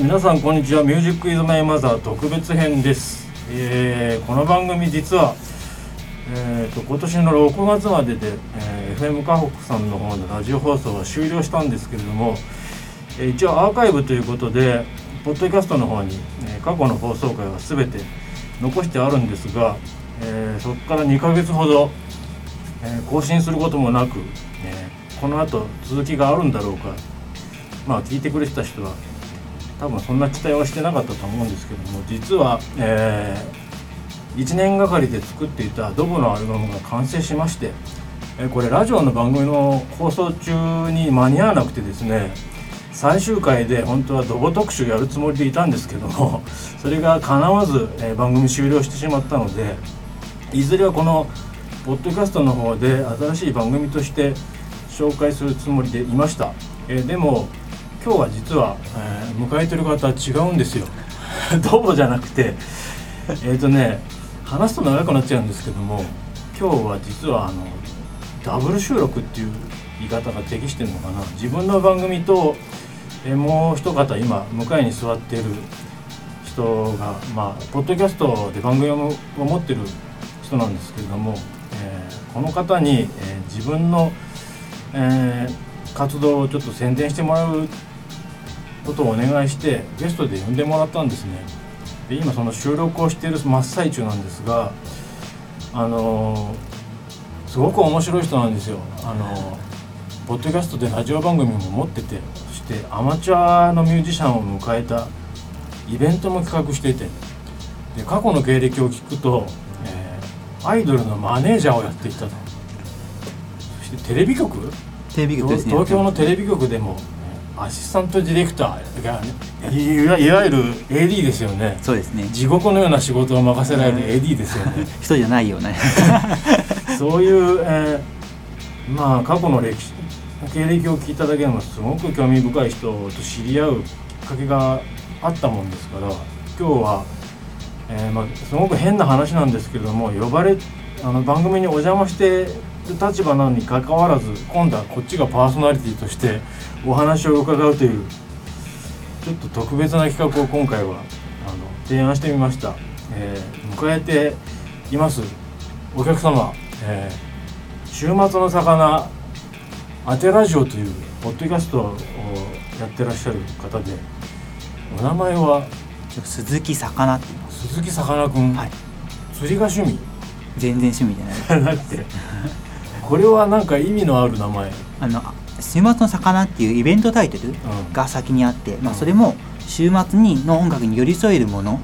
皆さんこんにちは。ミュージックイズマイマザー特別編です、えーこの番組実は、えー、と今年の6月までで、えー FM 河北さんの方のラジオ放送は終了したんですけれども、えー一応アーカイブということでポッドキャストの方に、え過去の放送回は全て残してあるんですが、えーそこから2ヶ月ほど、えー更新することもなく、えこの後続きがあるんだろうか。まあ聞いてくれてた人は多分そんな期待はしてなかったと思うんですけども実は、え1年がかりで作っていたドブのアルバムが完成しまして、えーこれラジオの番組の放送中に間に合わなくてですね最終回で本当はドボ特集やるつもりでいたんですけども それが叶わず、えー番組終了してしまったのでいずれはこのポッドキャストの方で新しい番組として紹介するつもりでいました、えーでも今日は実は、えー迎えてる方違うんですよ。ドボじゃなくてえっ、とね話すと長くなっちゃうんですけども今日は実はあのダブル収録っていう言い方が適してるのかな。自分の番組と、えーもう一方今向かいに座ってる人がまあポッドキャストで番組をを持ってる人なんですけれども、えーこの方に、えー自分の、えー活動をちょっと宣伝してもらうことをお願いしてゲストで呼んでもらったんですね。で今その収録をしている真っ最中なんですがあのーすごく面白い人なんですよ。あのーポッドキャストでラジオ番組も持っててそしてアマチュアのミュージシャンを迎えたイベントも企画していてで過去の経歴を聞くと、えーアイドルのマネージャーをやっていたと。そしてテレビ局？テレビ局ですね。東京のテレビ局でもアシスタントディレクターがいわいわゆる AD ですよね。そうですね。地獄のような仕事を任せられる AD ですよね。人じゃないような そういう、えーまあ過去の歴史経歴を聞いただけでもすごく興味深い人と知り合うきっかけがあったもんですから今日は、えーまあ、すごく変な話なんですけども呼ばれあの番組にお邪魔してる立場なのにかかわらず今度はこっちがパーソナリティとしてお話を伺うというちょっと特別な企画を今回はあの提案してみました、えー迎えていますお客様、えー週末の魚アテラジオというポッドキャストをやってらっしゃる方でお名前は？鈴木魚って言います。鈴木さかなクン、はい。釣りが趣味全然趣味じゃない。なくてこれはなんか意味のある名前、あの週末の魚っていうイベントタイトルうん。が先にあって、まあ、うん。それも週末にの音楽に寄り添えるもの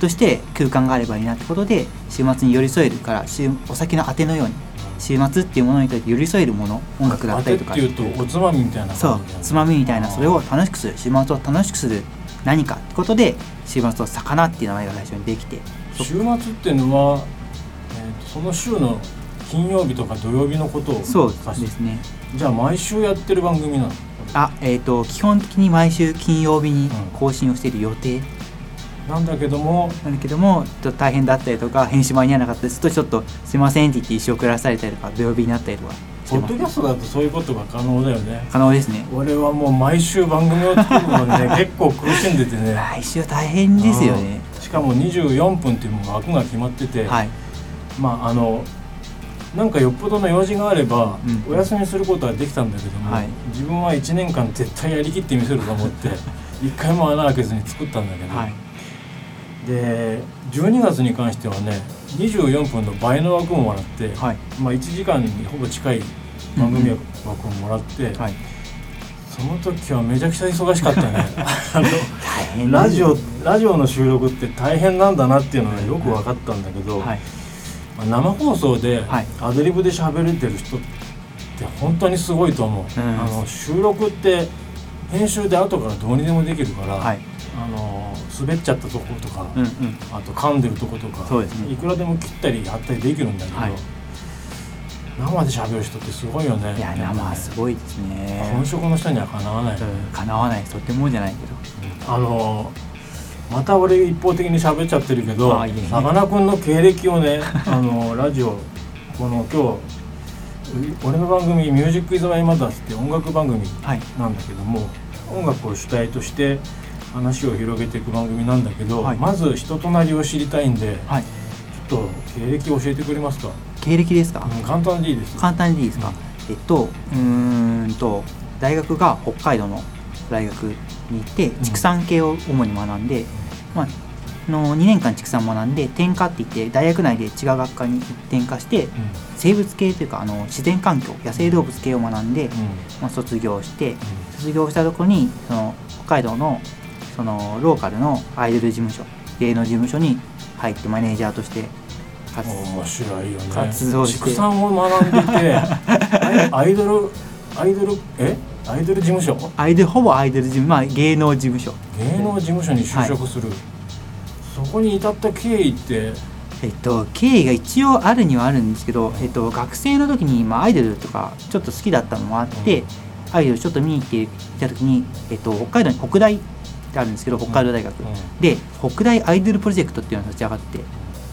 として空間があればいいなってことで週末に寄り添えるから週お酒のあてのように週末っていうものにとって寄り添えるもの音楽だったりとか。っていうとおつまみみたいなそうつまみみたいなそれを楽しくする週末を楽しくする何かってことで週末の魚っていう名前が最初にできてそ週末っていうのは、その週の金曜日とか土曜日のことをそうですね。じゃあ毎週やってる番組なの？あえっ、と基本的に毎週金曜日に更新をしている予定。なんだけどもなんだけどもちょっと大変だったりとか編集間に合わなかったりするとちょっとすいませんって言って一生送らされたりとか土曜日になったりとかしポッドキャストだとそういうことが可能だよね。可能ですね。俺はもう毎週番組を作るのにね 結構苦しんでてね。来週大変ですよね。うん。しかも24分っていうもう枠が決まってて、はいまああのなんかよっぽどの用事があれば、うん。お休みすることはできたんだけども、はい。自分は1年間絶対やりきってみせると思って 一回も穴開けずに作ったんだけど、はい。で12月に関してはね24分の倍の枠をもらって、はい。まあ、1時間にほぼ近い番組枠をもらって、はい。その時はめちゃくちゃ忙しかったね。ラジオラジオの収録って大変なんだなっていうのがよく分かったんだけど、はい。まあ生放送ではい。アドリブで喋れてる人って本当にすごいと思う、うん。あの収録って編集で後からどうにでもできるから、はい。あの滑っちゃったとことか、うんうん。あと噛んでるとことかね。いくらでも切ったり貼ったりできるんだけど、はい。生で喋る人ってすごいよね。いや生はすごいですね。本職の人にはかなわない、うんかなわない。とてもじゃないけど。あのまた俺一方的に喋っちゃってるけどさかなクンの経歴をね あのラジオこの今日俺の番組「ミュージック・イズ・マイ・マザーズ」っていう音楽番組はい。なんだけども音楽を主体として話を広げていく番組なんだけど、はい。まず人となりを知りたいんで、はい。ちょっと経歴教えてくれますか、経歴ですか、うん簡単でいいです簡単にでいいですか、えっとうーんと大学が北海道の大学に行ってん畜産系を主に学んで、まあの2年間畜産を学んで転科って言って大学内で違う学科に転科して生物系というかあの自然環境野生動物系を学んで、まあ、卒業して卒業したところにその北海道のそのローカルのアイドル事務所芸能事務所に入ってマネージャーとして活面白いよね。活動して。畜産を学んでいて アイドルアイドルえ？アイドル事務所？アイドルほぼアイドル事務まあ芸能事務所。芸能事務所に就職する、そこに至った経緯って？えっと、経緯が一応あるにはあるんですけど、えっと、学生の時に、まあ、アイドルとかちょっと好きだったのもあって、うん。アイドルちょっと見に行っていた時に、えっと、北海道に北大ってあるんですけど北海道大学、うん。で北大アイドルプロジェクトっていうのが立ち上がって、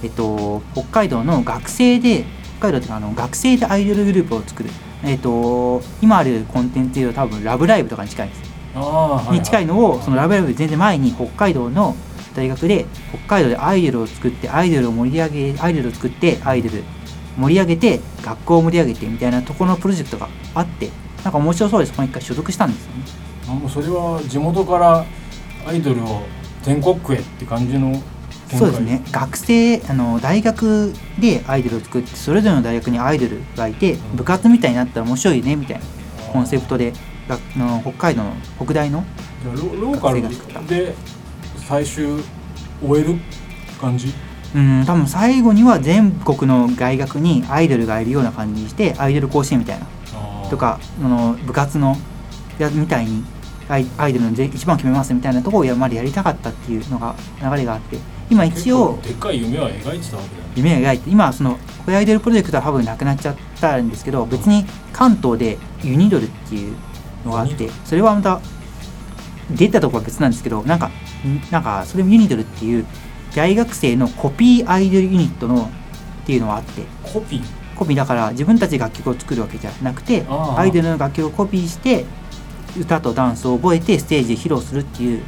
えっと、北海道の学生で北海道っていうかあの学生でアイドルグループを作る、えっと、今あるコンテンツでいうと多分「ラブライブ!」とかに近いんです。ああ、はいはい。に近いのをそのラブライブ全然前に北海道の大学で北海道でアイドルを作ってアイドルを盛り上げアイドルを作ってアイドル盛り上げて学校を盛り上げてみたいなところのプロジェクトがあってなんか面白そうでそこに一回所属したんですよね。あもうそれは地元からアイドルを全国区へって感じのそうですね。学生あの大学でアイドルを作ってそれぞれの大学にアイドルがいてうん。部活みたいになったら面白いねみたいなコンセプトでがの北海道の北大のロローカルで最終終える感じ？うん多分最後には全国の大学にアイドルがいるような感じにしてアイドル甲子園みたいなとかあの部活のやみたいにアイアイドルのぜ一番決めますみたいなところをやまでやりたかったっていうのが流れがあって今一応でっかい夢は描いてたわけだよね。夢を描いて今そのこれアイドルプロジェクトは多分なくなっちゃったんですけど別に関東でユニドルっていうのがあってそれはまた出たところは別なんですけどなんかんなんかそれもユニドルっていう大学生のコピーアイドルユニットのっていうのがあって。コピー？コピーだから自分たちで楽曲を作るわけじゃなくてアイドルの楽曲をコピーして歌とダンスを覚えてステージで披露するっていう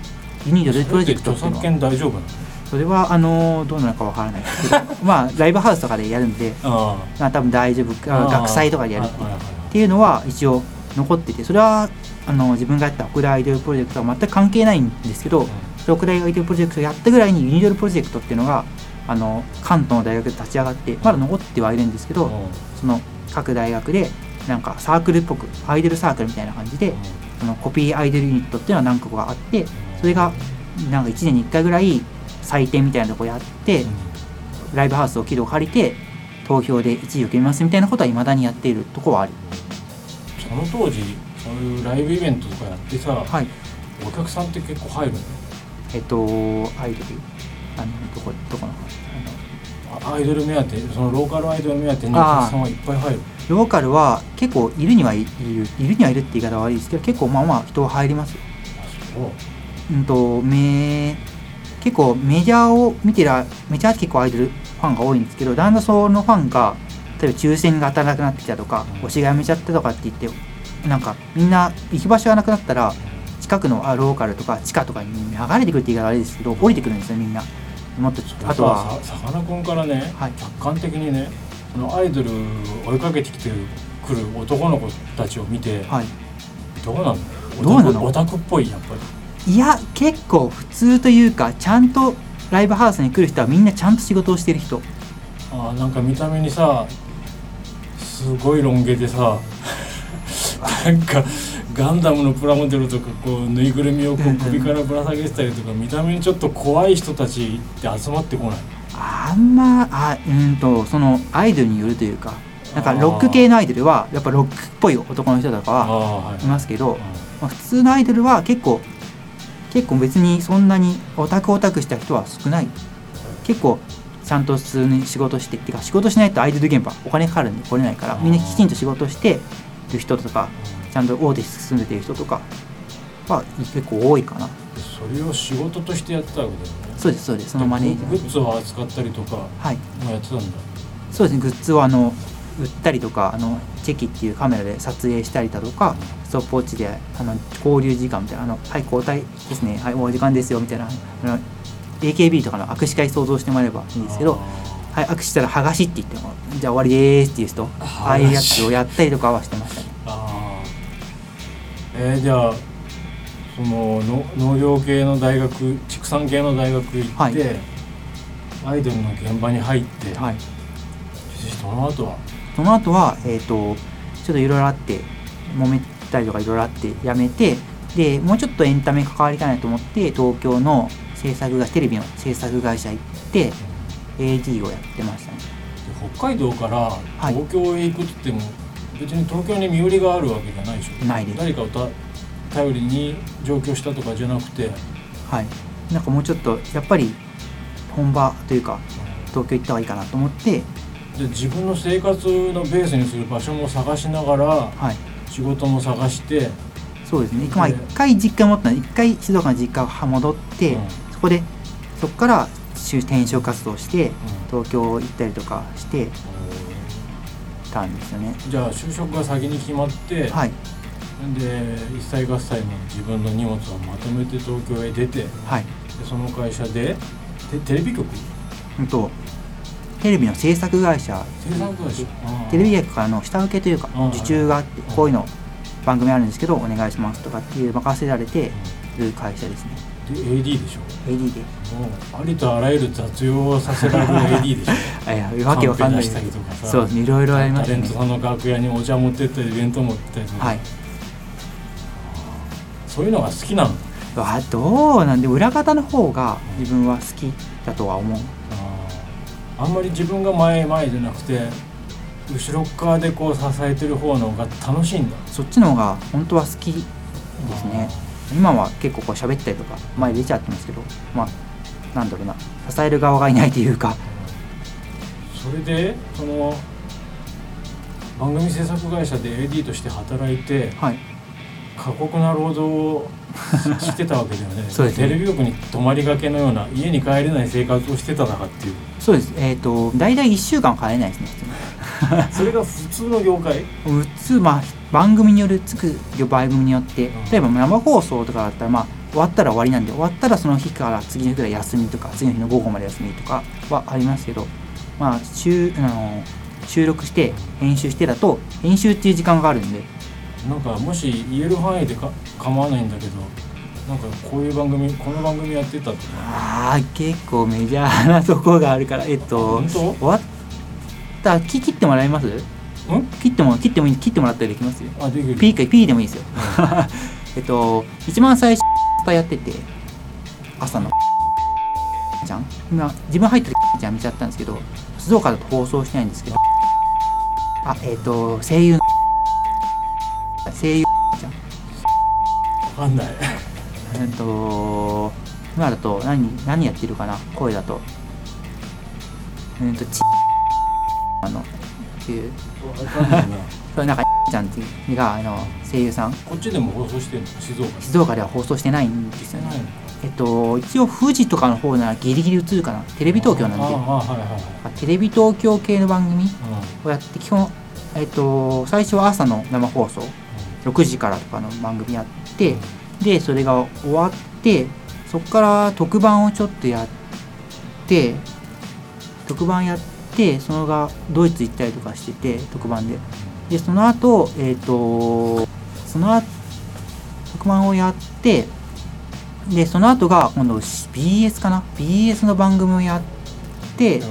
ユニドルプロジェクトっていうのは。著作権大丈夫なの？それはあのどうなのかわからないですけど まあライブハウスとかでやるんであまあ多分大丈夫学祭とかでやるってはいうのは一応残っててそれはあの自分がやった北大アイドルプロジェクトは全く関係ないんですけど北大アイドルプロジェクトをやったぐらいにユニドルプロジェクトっていうのがあの関東の大学で立ち上がってまだ残ってはいるんですけど、うんその各大学でなんかサークルっぽくアイドルサークルみたいな感じで、あのコピーアイドルユニットっていうのは何個かあってそれがなんか1年に1回ぐらい祭典みたいなとこやって、うん。ライブハウスを軌道借りて投票で1位を決めますみたいなことはいまだにやっているところはある。その当時そういうライブイベントとかやってさ、はいお客さんって結構入るの？えっとアイドルあのどこどこのアイドル目当てそのローカルアイドル目当てにお客さんはいっぱい入る。のローカルは結構いるにはいるいるにはいるって言い方は悪いですけど結構まあまあ人は入りますう。うんとめ結構メジャーを見てらメジャーって結構アイドルファンが多いんですけどだんだんそのファンが例えば抽選が当たらなくなってきたとかうん。推しが辞めちゃったとかって言ってなんかみんな行き場所がなくなったら近くのあローカルとか地下とかに流れてくるって言い方はあれですけど降りてくるんですよみんな。もっとあとはささかなクンからね、はい。客観的にねそのアイドルを追いかけてきてくる男の子たちを見て、はい。どうなの？どうなの？オタクっぽいやっぱりいや結構普通というかちゃんとライブハウスに来る人はみんなちゃんと仕事をしてる人。あーなんか見た目にさすごいロン毛でさ なんかガンダムのプラモデルとかこうぬいぐるみをこう首からぶら下げてたりとか見た目にちょっと怖い人たちって集まってこない？あんまあうんとそのアイドルによるというかなんかロック系のアイドルはやっぱロックっぽい男の人とかはい。いますけど、うまあ、普通のアイドルは結構結構別にそんなにオタクオタクした人は少ない。結構ちゃんと普通に仕事してっていうか仕事しないとアイドル現場お金かかるんで来れないからみんなきちんと仕事してる人とかちゃんと大手進んでる人とかは結構多いかな。それを仕事としてやってたわけだよね。そうですそうです。そのマネージャー。グッズを扱ったりとかもはい。やってたんだ。そうですね。グッズをあの売ったりとかあのチェキっていうカメラで撮影したりだとかストップウォッチであの交流時間みたいなあの「はい交代ですね。はいもう時間ですよ」みたいな。あの AKB とかの握手会想像してもらえればいいんですけど「はい握手したら剥がし」って言っても「じゃあ終わりです」って言う人ああいうやつをやったりとかはしてましたね。あー。えー、じゃあそのの農業系の大学畜産系の大学行って、はい。アイドルの現場に入って、はい。その後は？その後はえっ、とちょっといろいろあって揉めたりとかいろいろあってやめてでもうちょっとエンタメ関わりたいなと思って東京の制作がテレビの制作会社行って AD をやってましたね。で北海道からい。東京へ行くって言っても、別に東京に身寄りがあるわけじゃないでしょ。ないです。誰かをた頼りに上京したとかじゃなくて、はい。なんかもうちょっとやっぱり本場というか東京行った方がいいかなと思って。で自分の生活のベースにする場所も探しながらはい仕事も探して、そうですね、まあ、一回実家持った一回静岡の実家戻って、うん。そこでそこから就転職活動して東京行ったりとかしてたんですよね。じゃあ就職が先に決まって、はい。で一切合切の自分の荷物をまとめて東京へ出てではい。その会社でテテレビ局？うんとテレビの制作会社。テレビ局からの下請けというかうん。受注があってこういうの番組あるんですけどお願いしますとかっていう任せられてる会社ですね。で AD でしょ。AD で。ありとあらゆる雑用をさせられる AD でしょ。あ いやわけわかんない。そういろいろありましたね。タレントさんの楽屋にお茶持ってったり弁当持ってったりはい。そういうのが好きなんだ。あどうなんで裏方の方が自分は好きだとは思うあんまり自分が前前じゃなくて後ろっ側でこう支えてる方の方が楽しいんだ。そっちの方が本当は好きですね。今は結構こう喋ったりとか前出ちゃってますけどまあなんだろうな。支える側がいないというか。それでその番組制作会社で AD として働いてはい過酷な労働をししてたわけだよね。そうですね。テレビ局に泊まりがけのような家に帰れない生活をしてたのかっていう。そうです。えっ、と大体1週間帰れないですね。それが普通の業界？普通まあ番組によるつく番組によって。ん。例えば生放送とかだったらまあ終わったら終わりなんで終わったらその日から次の日ぐらい休みとか次の日の午後まで休みとかはありますけどまあ週あの収録して編集してだと編集っていう時間があるんでなんかもし言える範囲でか構わないんだけどなんかこういう番組この番組やってたとか。ああ結構メジャーなとこがあるからえっと終わった。き切ってもらえます？ん？切っても切ってもいい切ってもらったりできますよ。あできる。P か P でもいいですよ。えっと一番最初やってて朝の。じゃん？今自分入ってるじゃん見ちゃったんですけど静岡だと放送してないんですけど。あえっと声優の声優じゃん。わかんない。えっと今だと何何やってるかな？声だと。えっとちあのっていう。わかんないな それなんかちゃんっていうのがあの声優さん。こっちでも放送してんの？静岡静岡では放送してないんですよね。えっと一応富士とかの方ならギリギリ映るかな。テレビ東京なんで。はいはいはいあテレビ東京系の番組うをやって基本えっと最初は朝の生放送6時からとかの番組やってでそれが終わってそこから特番をちょっとやって特番やってそのがドイツ行ったりとかしてて特番で。でその後えっ、とその後特番をやってでその後が今度 BS かな？BS の番組をやって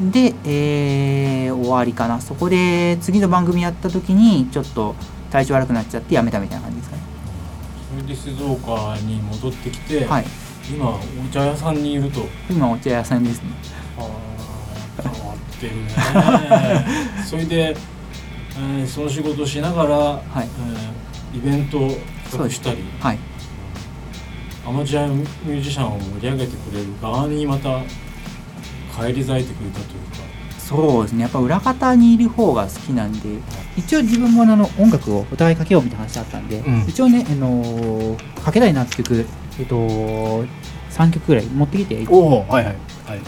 で、えー終わりかな。そこで次の番組やった時にちょっと体調悪くなっちゃってやめたみたいな感じですかね。それで静岡に戻ってきて、はい。今お茶屋さんにいると。今お茶屋さんですね。あー変わってるね。それで、えーその仕事をしながら、はい。えーイベントをしたりはいアマチュアミュージシャンを盛り上げてくれる側にまた返り。咲い。てくれたというかそうですね。やっぱ裏方にいる方が好きなんで一応自分もあの音楽をお互いかけようみたいな話あったんで、うん。一応ね、あのーかけたいなって曲えっと3曲ぐらい持ってきて、えっおおはいはいはい。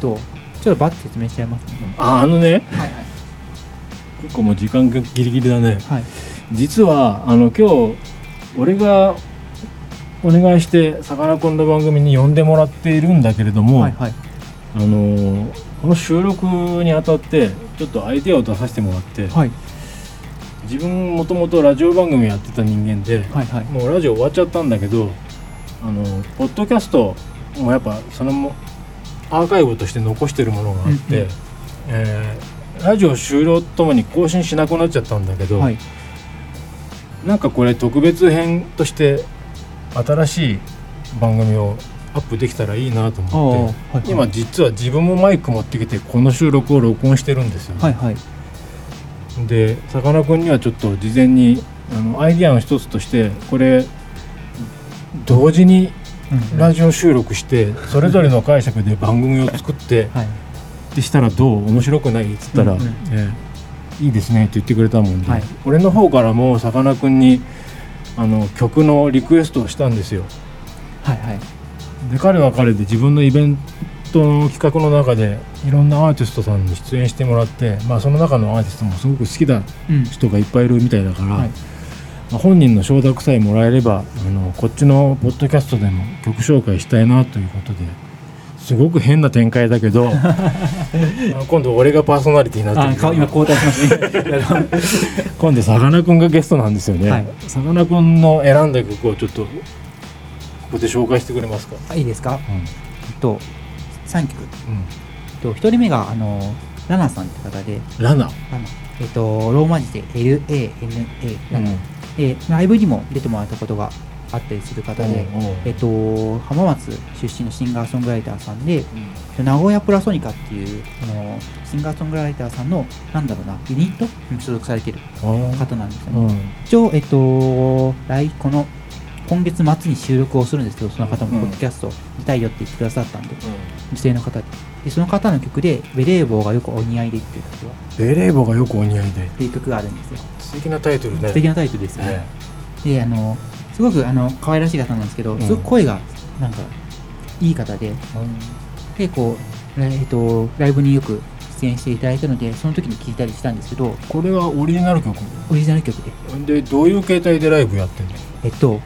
とちょっとバッて説明しちゃいますね。ああのね。はいはい。結構もう時間がギリギリだね。はい。実はあの今日俺がお願いしてさかなクンの番組に呼んでもらっているんだけれども、はいはい。あのこの収録にあたってちょっとアイデアを出させてもらって、はい。自分もともとラジオ番組やってた人間で、はいはい。もうラジオ終わっちゃったんだけどあのポッドキャストもやっぱそのもアーカイブとして残してるものがあって、うんうん。えーラジオ終了ともに更新しなくなっちゃったんだけど、はい。なんかこれ特別編として新しい番組をアップできたらいいなと思って、はいはい。今実は自分もマイク持ってきてこの収録を録音してるんですよ、はいはい。でさかなクンにはちょっと事前にあのアイディアの一つとしてこれ同時にうんラジオ収録してそれぞれの解釈で番組を作って はい。でしたらどう面白くない？っつったら、うんうん。ええいいですねって言ってくれたもんで、はい。俺の方からもさかなクンにあの曲のリクエストをしたんですよ。はいはいで彼は彼で自分のイベントの企画の中でいろんなアーティストさんに出演してもらって、まあ、その中のアーティストもすごく好きなうん。人がいっぱいいるみたいだから、はい。まあ、本人の承諾さえもらえればあのこっちのポッドキャストでも曲紹介したいなということですごく変な展開だけど 今度俺がパーソナリティになってる今交代しましたね。今度さかなクンがゲストなんですよね、はい。さかなクンの選んだ曲をちょっとここで紹介してくれますか、あいいですか？えっと3曲。うん。えっと1人目があのラナさんって方で。ラナ、えっとローマ字で LANA ラナ、でライブにも出てもらったことがあったりする方で、おうおうえっと、浜松出身のシンガーソングライターさんで、名古屋プラソニカっていうあのシンガーソングライターさんのなんだろうなユニットに所属されてる方なんですよね。うん。一応、えっと、来この今月末に収録をするんですけど、その方もうん。ポッドキャスト見たいよって言ってくださったんで、女性の方で。でその方の曲で、ベレー帽がよくお似合いでっていう曲がベレー帽がよくお似合いで。っていう曲があるんですよ。素敵なタイトルね。素敵なタイトルですよね。ねで、あの、すごくあの可愛らしい方なんですけど、すごく声がなんかいい方で、でこう、えっと、ライブによく出演していただいたのでその時に聴いたりしたんですけどこれはオリジナル曲？オリジナル曲で。でどういう形態でライブやってんの？えっと弾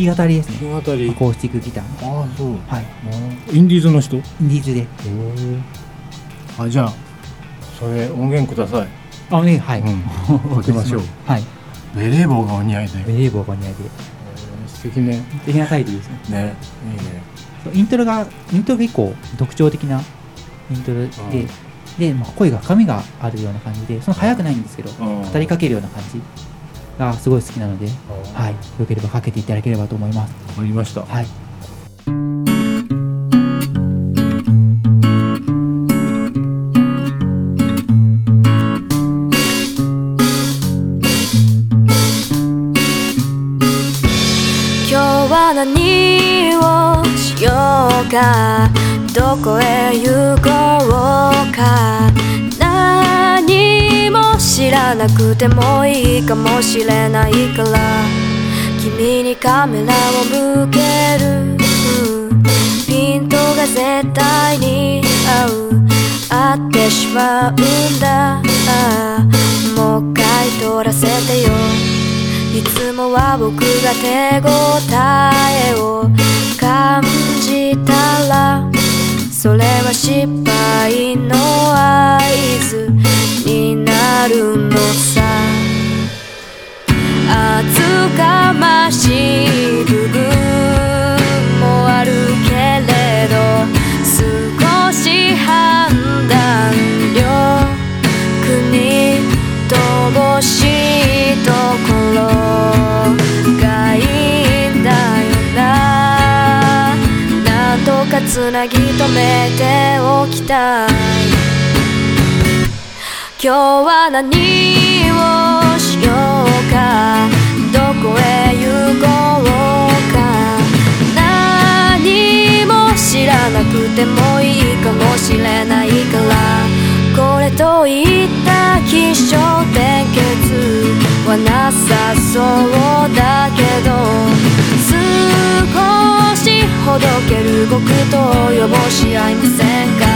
き語りですね。弾き語り。アコースティックギター。のああそう。はい。インディーズの人？インディーズで。あじゃあそれ音源ください。あねはい、うん。かけましょう。はい。ベレー帽がお似合いで。ベレー帽がお似合いで。素敵ね。素敵なタイトルですね。ねいいね。イントロがイントロが結構特徴的なイントロで、うん。で、まあ、声が深みがあるような感じでその速くないんですけどうん。語りかけるような感じがすごい好きなので、はい、よければかけていただければと思います。わかりました。はい。今日は何をしようか。どこへ行こうなくてもいいかもしれないから。君にカメラを向ける。うん。ピントが絶対に合う。合ってしまうんだ。もう一回撮らせてよ。いつもは僕が手応えを感じたら。それは失敗の合図になるのさ。厚かましい部分もあるけれど少し判断力に乏しいところがいいんだよな。なんとかつなぎめておきたい今日は何をしようかどこへ行こうか何も知らなくてもいいかもしれないからこれといった起承転結はなさそうだけど少しほどける極東よぼし合いませんか？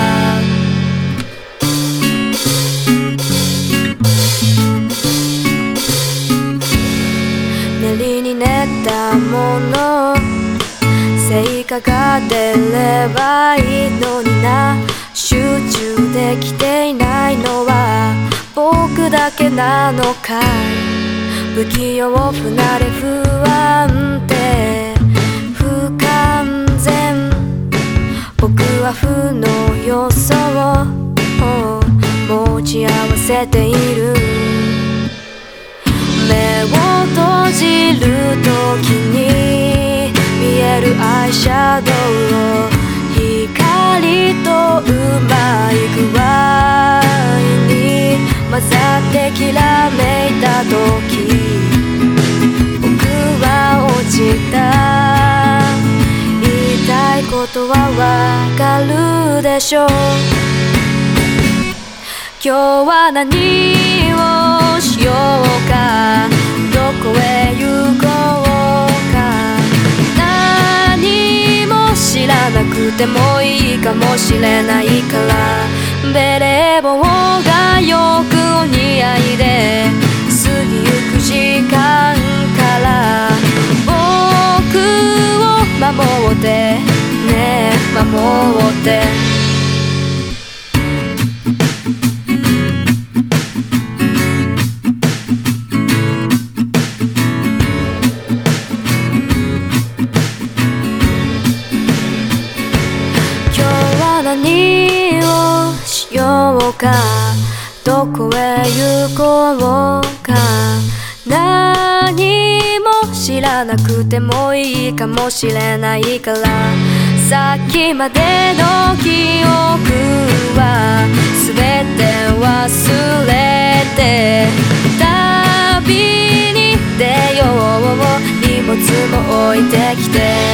練りに練ったもの。成果が出ればいいのにな。集中できていないのは僕だけなのか。不器用不慣れ不安定。僕は負の要素を持ち合わせている目を閉じる時に見えるアイシャドウを光とうまい具合に混ざってきらめいた時しょう。今日は何をしようか。どこへ行こうか。何も知らなくてもいいかもしれないから。ベレー帽がよくお似合いで。過ぎゆく時間から。僕を守ってね守って。こうか何も知らなくてもいいかもしれないから。さっきまでの記憶は全て忘れて。旅に出よう荷物も置いてきて。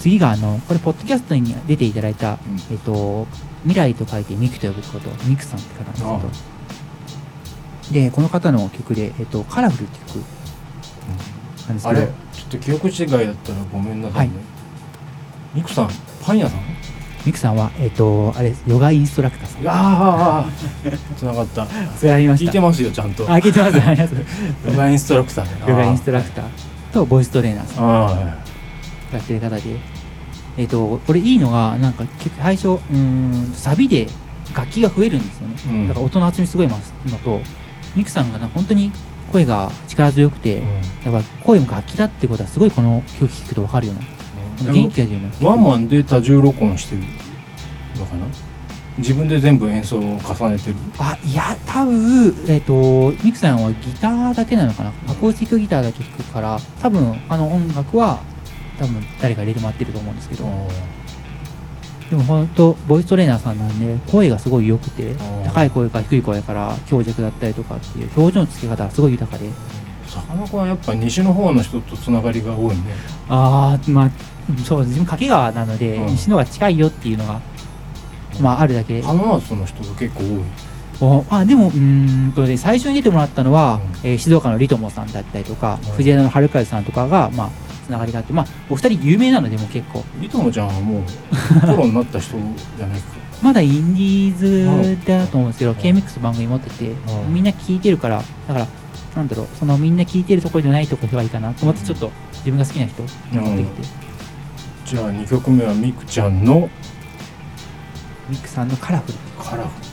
次があのこれポッドキャストに出ていただいた、うん。えっと未来と書いてミクと呼ぶことミクさんって方なんですけど。でこの方の曲で、えっと、カラフルって曲なんですけど。あれちょっと記憶違いだったらごめんなさいね、ミクさんパン屋さん？ミクさんは、えっと、あれヨガインストラクターさん。ああつながった。それありました。聞いてますよちゃんと。あ聞いてますありがとう ヨガインストラクターね。ヨガインストラクターとボイストレーナーさんやってる方で、えっ、と、これいいのが、なんか結構最初、うーん、サビで楽器が増えるんですよね。うん。だから音の厚みすごいますのと、ミクさんがな本当に声が力強くて、やっぱ声も楽器だってことはすごいこの曲聴くとわかるような、うん元気が出るような。ワンマンで多重録音してるのかな？自分で全部演奏を重ねてる。あ、いや、多分、えっ、と、ミクさんはギターだけなのかな？アコースティックギターだけ弾くから、多分、あの音楽は、多分誰か入れてもらってると思うんですけど、でも本当ボイストレーナーさんなんで声がすごい良くてー。高い声から低い声から強弱だったりとかっていう表情の付け方がすごい豊かで。坂間君はやっぱ西の方の人とつながりが多いね。ああまあそう自分掛川なので、うん。西の方が近いよっていうのがまああるだけ。で浜松の人が結構多い。おあでもうーんとね最初に出てもらったのは、うえー静岡のリトモさんだったりとか、うん。藤枝の春風さんとかがまあつながりがあってまあお二人有名なのでもう結構。リトモちゃんはもう プロになった人じゃないか？まだインディーズだと思うんですけど、ん。KMX 番組持ってて、うん。みんな聞いてるからだからなんだろうそのみんな聞いてるところじゃないところがいいかなと思ってちょっと自分が好きな人持ってきて、じゃあ2曲目はミクちゃんの？ミックさんのカラフル。カラフカ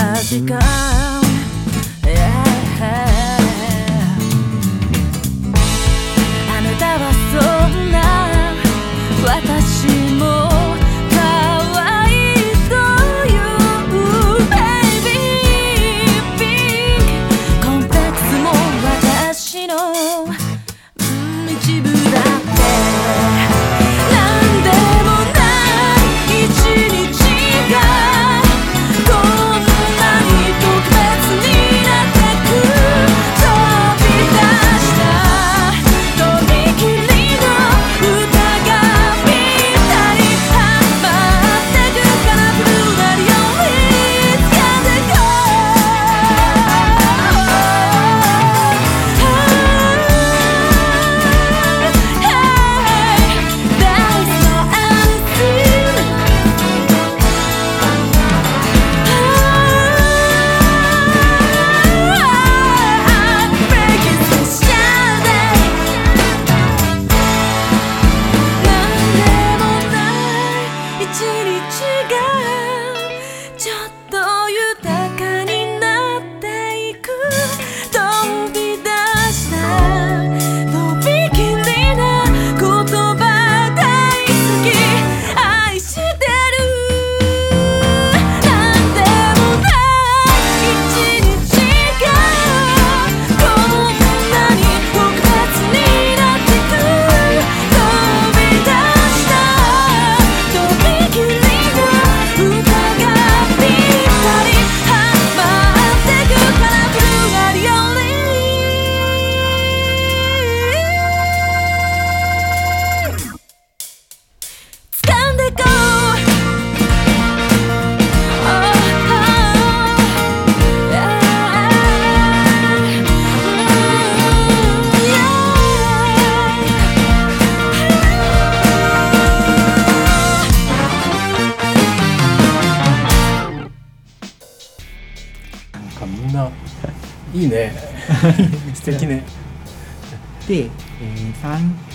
ラックな時間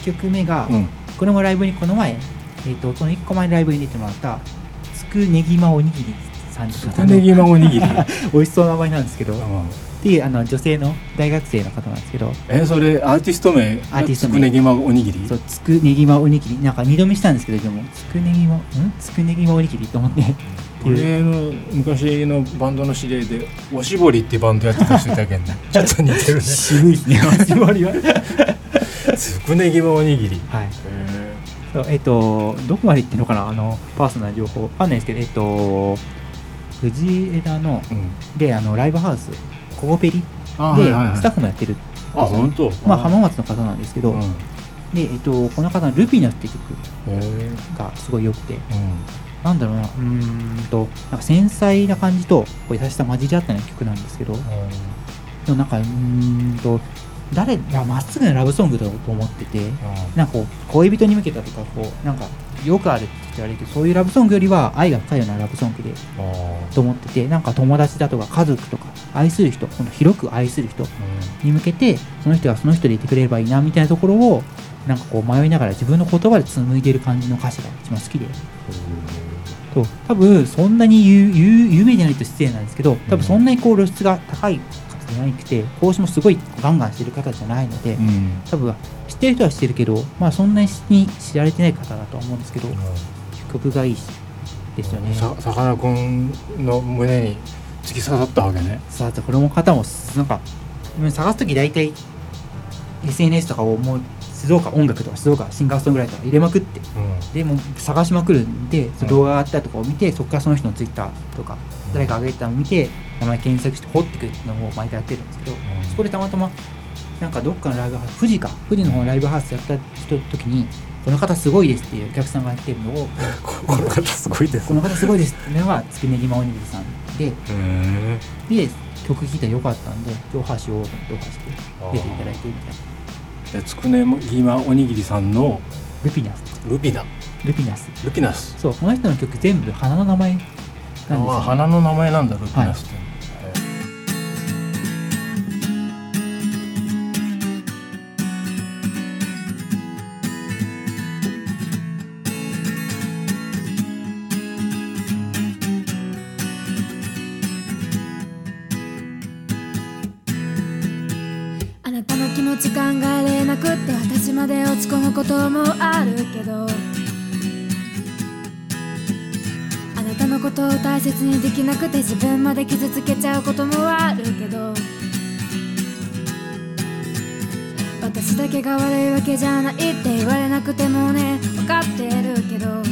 曲目が、うん。これもライブにこの前、えー、とその1個前のライブに出てもらったつくねぎまおにぎりさんって方のネギまおにぎり。美味しそうな名前なんですけど、うん。であの女性の大学生の方なんですけど。えそれアーティスト名？アーティスト名。つくねぎまおにぎり？そうつくねぎまおにぎり。なんか二度見したんですけどでもつくねぎまん？つくねぎまおにぎりと思って。俺の昔のバンドの知り合いでおしぼりってバンドやってた人いたけんね。ちょっと似てるね。渋いね。おしぼりはつくねぎまおにぎり。はい。えっ、とどこまで行ってんのかな？あのパーソナル情報。わかんないですけどえっ、と藤枝のえうん。であのライブハウス。コゴペリ。あで、スタッフもやってる。あ本当？まあ浜松の方なんですけど、うん。へでえっ、とこの方の「ルピナ」って曲えがすごい良くて。うん。なんだろうな。うーんとなんか繊細な感じとこう優しさ混じり合ったような曲なんですけど。でもなんかうーんと誰がまっすぐなラブソングだと思っててなんかこう恋人に向けたとかこうなんかよくあるって言われるけどそういうラブソングよりは愛が深いようなラブソングでと思っててなんか友達だとか家族とか愛する人この広く愛する人に向けてその人がその人でいてくれればいいなみたいなところをなんかこう迷いながら自分の言葉で紡いでる感じの歌詞が一番好きで。そう。多分そんなに有有有名じゃないと失礼なんですけど多分そんなにこう露出が高い方じゃなくて講師もすごいガンガンしてる方じゃないので、うん。多分知ってる人は知ってるけどまあそんなに知られてない方だとは思うんですけど曲がいいしですよね。ささかなクンの胸に突き刺さったわけね。さあこれも方もなんかうん探す時大体 SNS とかをもうす静岡音楽とか静岡シンガーソングライター入れまくってうん。でもう探しまくるんで動画があったとかを見てそこからその人のツイッターとかうん。誰か上げてたのを見て名前検索して掘ってくるのを毎回やってるんですけど、ん。そこでたまたまなんかどっかのライブハウス富士か富士の方のライブハウスやった人時にこの方すごいですっていうお客さんがやってるのを この方すごいです。この方すごいですっていうのがつくねぎまおにぎりさんでへで曲聴いたらよかったんでオファーしようと思ってオファーして出ていただいてみたいな。えつくねぎまおにぎりさんのルピナス。ルピナ。ルピナス。ルピナス。そうこの人の曲全部花の名前なんですあよ花の名前なんだルピナスって、ああるけど。あなたのことを大切にできなくて自分まで傷つけちゃうこともあるけど。私だけが悪いわけじゃないって言われなくてもね分かってるけど。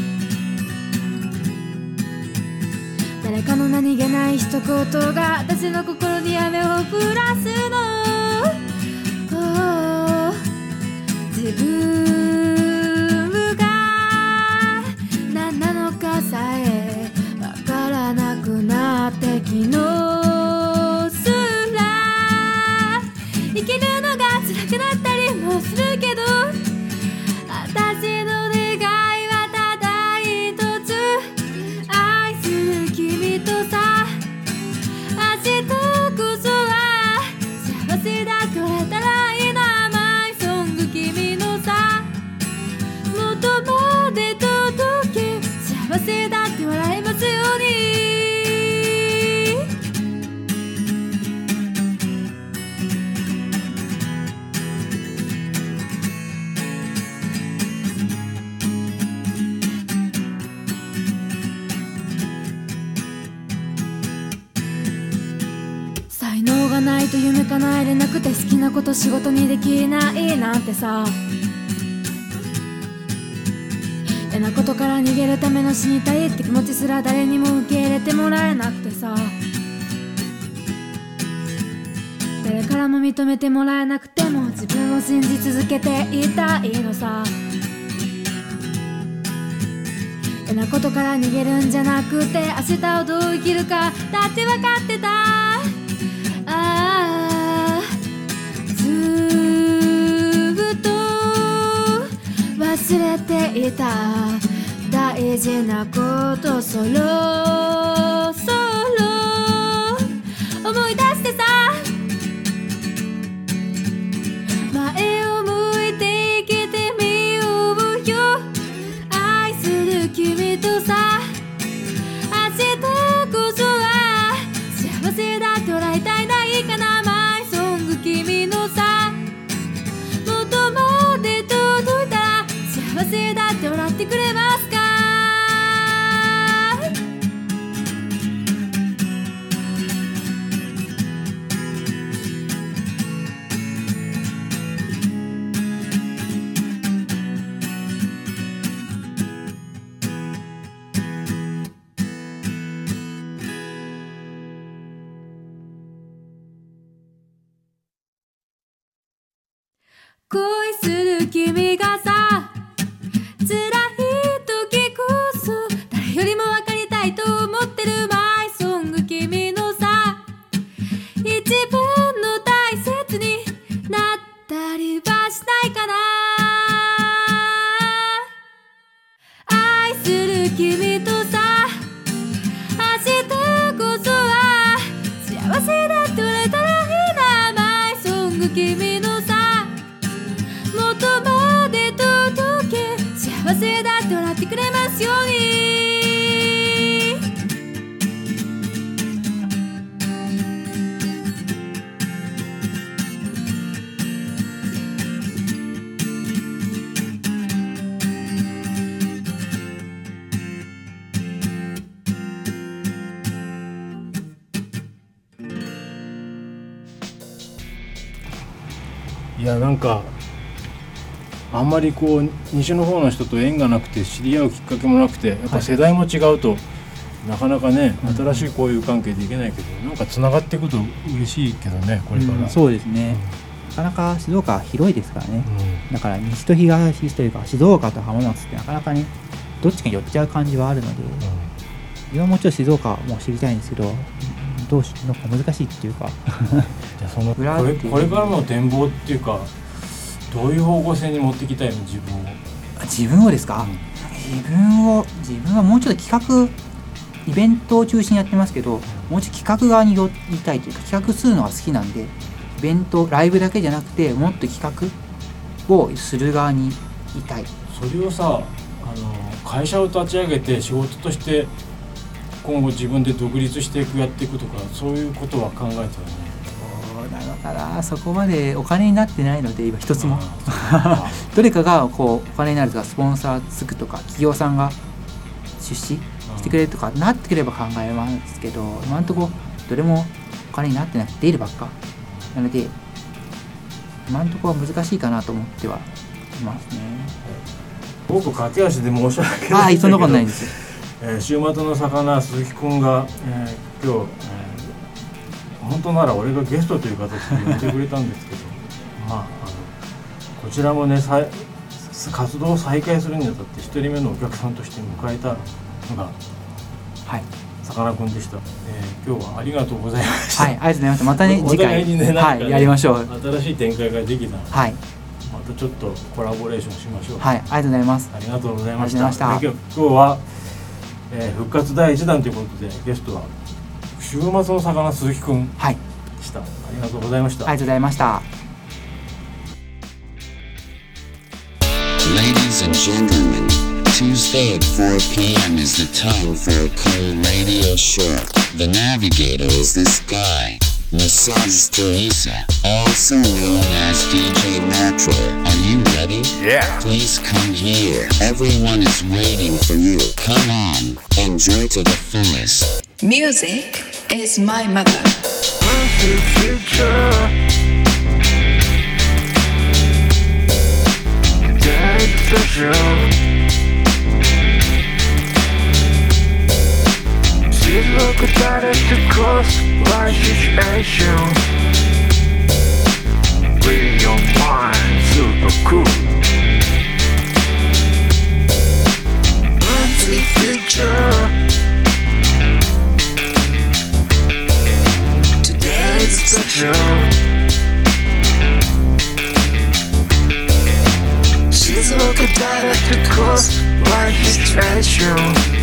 誰かの何気ない一言が私の心に雨を降らすの。自分なっと夢叶えれなくて好きなこと仕事にできないなんてさ。嫌なことから逃げるための死にたいって気持ちすら誰にも受け入れてもらえなくてさ。誰からも認めてもらえなくても自分を信じ続けていたいのさ。嫌なことから逃げるんじゃなくて明日をどう生きるかだって分かってた。忘れていた大事なことそろそろ思い出してさ君がさいやなんかあんまりこう西の方の人と縁がなくて知り合うきっかけもなくてやっぱ世代も違うと、なかなかね新しい交友関係できないけど、なんかつながっていくと嬉しいけどねこれから、うん。そうですね。なかなか静岡は広いですからね。だから西と東というか静岡と浜松ってなかなかねどっちかに寄っちゃう感じはあるので自分はもちろん静岡も知りたいんですけどうんどうしなんか難しいっていうか。じゃあそのこれこれからの展望っていうかどういう方向性に持っていきたいの自分を、自分をですか、自分を自分はもうちょっと企画イベントを中心にやってますけどもうちょっと企画側に寄りたいというか企画するのが好きなんでイベントライブだけじゃなくてもっと企画をする側にいたい。それをさあの会社を立ち上げて仕事として今後自分で独立していくやっていくとかそういうことは考えてるねそうなのかな。そこまでお金になってないので今一つも。あ どれかがこうお金になるとかスポンサーつくとか企業さんが出資してくれるとかなってくれば考えますけど今んとこどれもお金になってなくて出るばっか。なので今んとこは難しいかなと思ってはいますね。僕駆け足で申し訳ないんだけど。はいそんなことないんですよえー週末の魚鈴木くんが、えー今日、えー本当なら俺がゲストという形で呼んでくれたんですけど まああのこちらもねさい活動を再開するにあたって一人目のお客さんとして迎えたのがはい。さかなクンでした、えー今日はありがとうございました、はいありがとうございます。またねお次回。にねはいやりましょう。新しい展開ができたらはい。またちょっとコラボレーションしましょう、はいありがとうございます。ありがとうございました。今日は、えー復活第一弾ということでゲストは週末の魚鈴木くんはいでしたありがとうございました、ありがとうございました Ladies and gentlemen, Tuesday at 4 p.m. is the time for a cool radio show. The navigator is this guy, Massage Teresa, also known as DJ Metro. Are you ready? Yeah. Please come here. Everyone is waiting for you. Come on, enjoy to the fullest. Music is my mother. She's looking at started to cause my situation Bring your mind super cool. Empty future. Today is special. She's a good director cause my situation